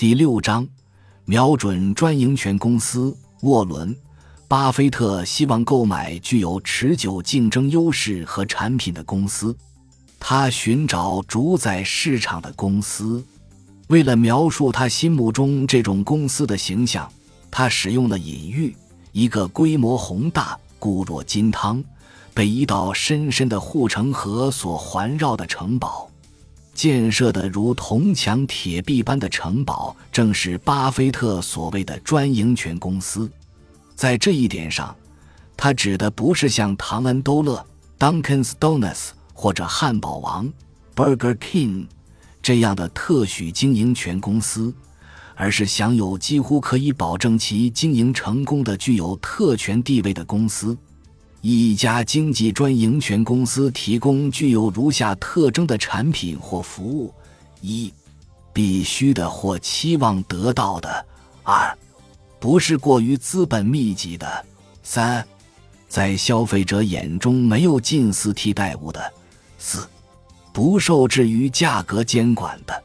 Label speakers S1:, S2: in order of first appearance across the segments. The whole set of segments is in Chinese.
S1: 第六章，瞄准专营权公司。沃伦·巴菲特希望购买具有持久竞争优势和产品的公司。他寻找主宰市场的公司。为了描述他心目中这种公司的形象，他使用了隐喻：一个规模宏大、固若金汤、被一道深深的护城河所环绕的城堡。建设的如铜墙铁壁般的城堡，正是巴菲特所谓的专营权公司。在这一点上，他指的不是像唐恩·多勒 （Dunkin's Donuts） 或者汉堡王 （Burger King）。这样的特许经营权公司，而是享有几乎可以保证其经营成功的具有特权地位的公司。一家经济专营权公司提供具有如下特征的产品或服务：一、必须的或期望得到的；二、不是过于资本密集的；三、在消费者眼中没有近似替代物的；四。不受制于价格监管的，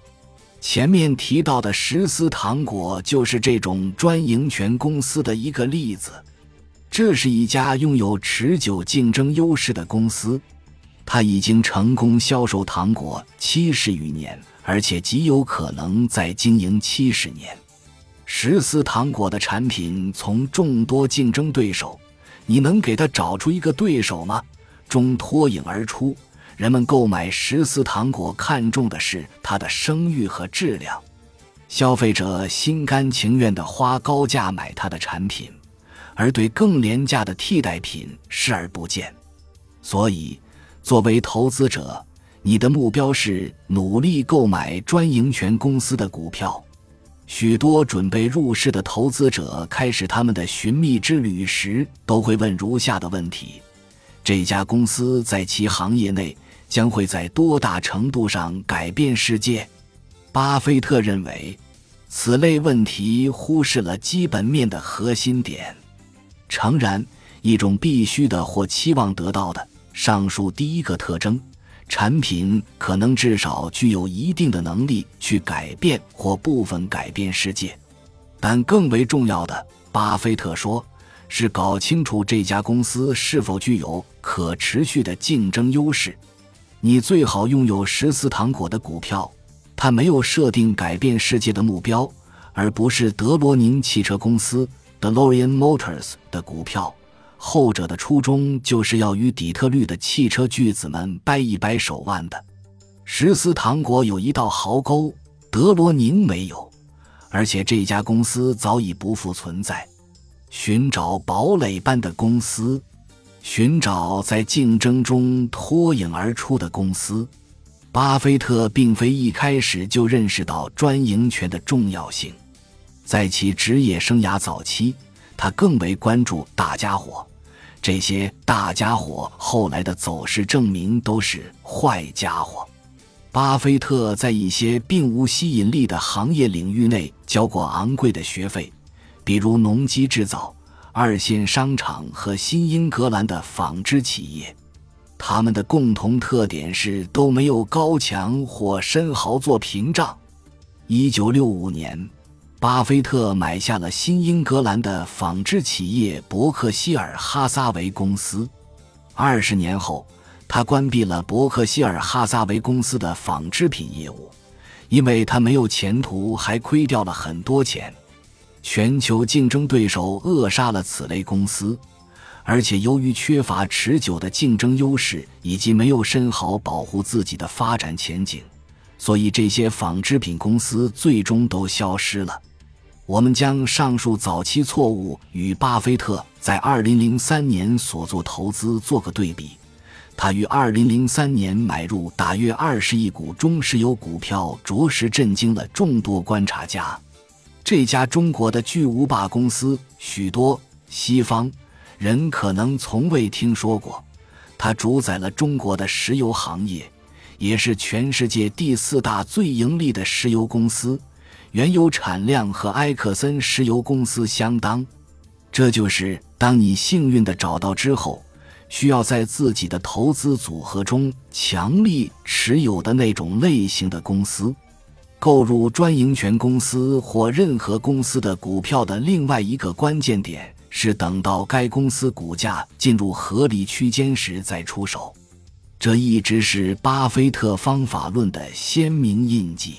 S1: 前面提到的十丝糖果就是这种专营权公司的一个例子。这是一家拥有持久竞争优势的公司，它已经成功销售糖果七十余年，而且极有可能再经营七十年。石思糖果的产品从众多竞争对手，你能给他找出一个对手吗？中脱颖而出。人们购买十四糖果看重的是它的声誉和质量，消费者心甘情愿地花高价买它的产品，而对更廉价的替代品视而不见。所以，作为投资者，你的目标是努力购买专营权公司的股票。许多准备入市的投资者开始他们的寻觅之旅时，都会问如下的问题：这家公司在其行业内？将会在多大程度上改变世界？巴菲特认为，此类问题忽视了基本面的核心点。诚然，一种必须的或期望得到的上述第一个特征，产品可能至少具有一定的能力去改变或部分改变世界。但更为重要的，巴菲特说，是搞清楚这家公司是否具有可持续的竞争优势。你最好拥有十四糖果的股票，它没有设定改变世界的目标，而不是德罗宁汽车公司 （DeLorean Motors） 的股票，后者的初衷就是要与底特律的汽车巨子们掰一掰手腕的。十四糖果有一道壕沟，德罗宁没有，而且这家公司早已不复存在。寻找堡垒般的公司。寻找在竞争中脱颖而出的公司，巴菲特并非一开始就认识到专营权的重要性。在其职业生涯早期，他更为关注大家伙。这些大家伙后来的走势证明都是坏家伙。巴菲特在一些并无吸引力的行业领域内交过昂贵的学费，比如农机制造。二线商场和新英格兰的纺织企业，他们的共同特点是都没有高墙或深壕做屏障。一九六五年，巴菲特买下了新英格兰的纺织企业伯克希尔哈撒韦公司。二十年后，他关闭了伯克希尔哈撒韦公司的纺织品业务，因为他没有前途，还亏掉了很多钱。全球竞争对手扼杀了此类公司，而且由于缺乏持久的竞争优势以及没有深好保护自己的发展前景，所以这些纺织品公司最终都消失了。我们将上述早期错误与巴菲特在2003年所做投资做个对比。他于2003年买入大约20亿股中石油股票，着实震惊了众多观察家。这家中国的巨无霸公司，许多西方人可能从未听说过。它主宰了中国的石油行业，也是全世界第四大最盈利的石油公司，原油产量和埃克森石油公司相当。这就是当你幸运的找到之后，需要在自己的投资组合中强力持有的那种类型的公司。购入专营权公司或任何公司的股票的另外一个关键点是，等到该公司股价进入合理区间时再出手。这一直是巴菲特方法论的鲜明印记。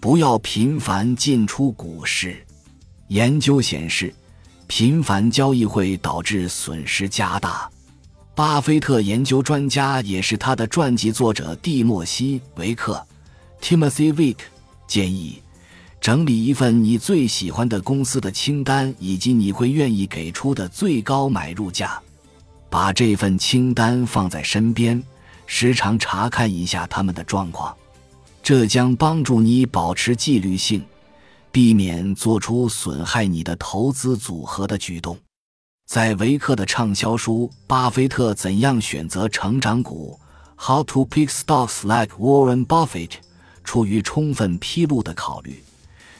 S1: 不要频繁进出股市。研究显示，频繁交易会导致损失加大。巴菲特研究专家也是他的传记作者蒂莫西·维克 （Timothy Wick）。建议整理一份你最喜欢的公司的清单，以及你会愿意给出的最高买入价。把这份清单放在身边，时常查看一下他们的状况，这将帮助你保持纪律性，避免做出损害你的投资组合的举动。在维克的畅销书《巴菲特怎样选择成长股》（How to Pick Stocks Like Warren Buffett）。出于充分披露的考虑，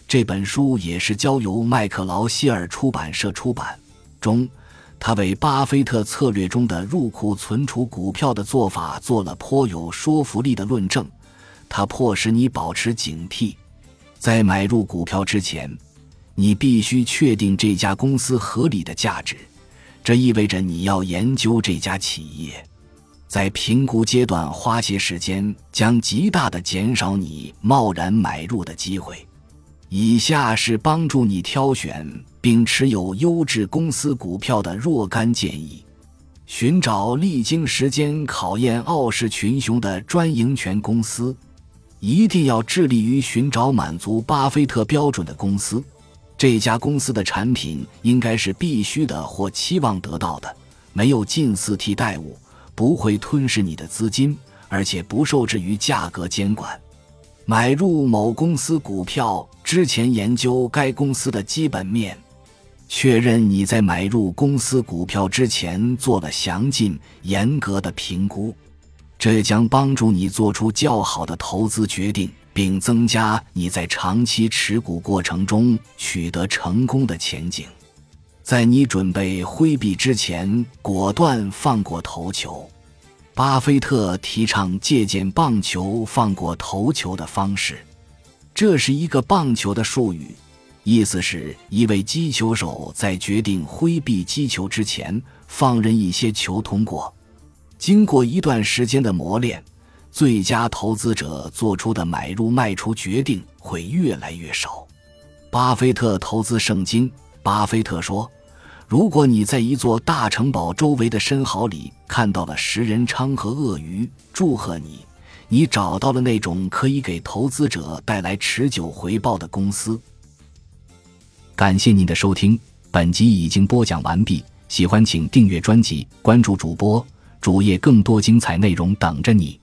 S1: 这本书也是交由麦克劳希尔出版社出版。中，他为巴菲特策略中的入库存储股票的做法做了颇有说服力的论证。他迫使你保持警惕，在买入股票之前，你必须确定这家公司合理的价值。这意味着你要研究这家企业。在评估阶段花些时间，将极大的减少你贸然买入的机会。以下是帮助你挑选并持有优质公司股票的若干建议：寻找历经时间考验、傲视群雄的专营权公司，一定要致力于寻找满足巴菲特标准的公司。这家公司的产品应该是必须的或期望得到的，没有近似替代物。不会吞噬你的资金，而且不受制于价格监管。买入某公司股票之前，研究该公司的基本面，确认你在买入公司股票之前做了详尽、严格的评估。这将帮助你做出较好的投资决定，并增加你在长期持股过程中取得成功的前景。在你准备挥臂之前，果断放过头球。巴菲特提倡借鉴棒球放过头球的方式，这是一个棒球的术语，意思是一位击球手在决定挥臂击球之前，放任一些球通过。经过一段时间的磨练，最佳投资者做出的买入卖出决定会越来越少。巴菲特投资圣经，巴菲特说。如果你在一座大城堡周围的深壕里看到了食人鲳和鳄鱼，祝贺你，你找到了那种可以给投资者带来持久回报的公司。感谢您的收听，本集已经播讲完毕。喜欢请订阅专辑，关注主播主页，更多精彩内容等着你。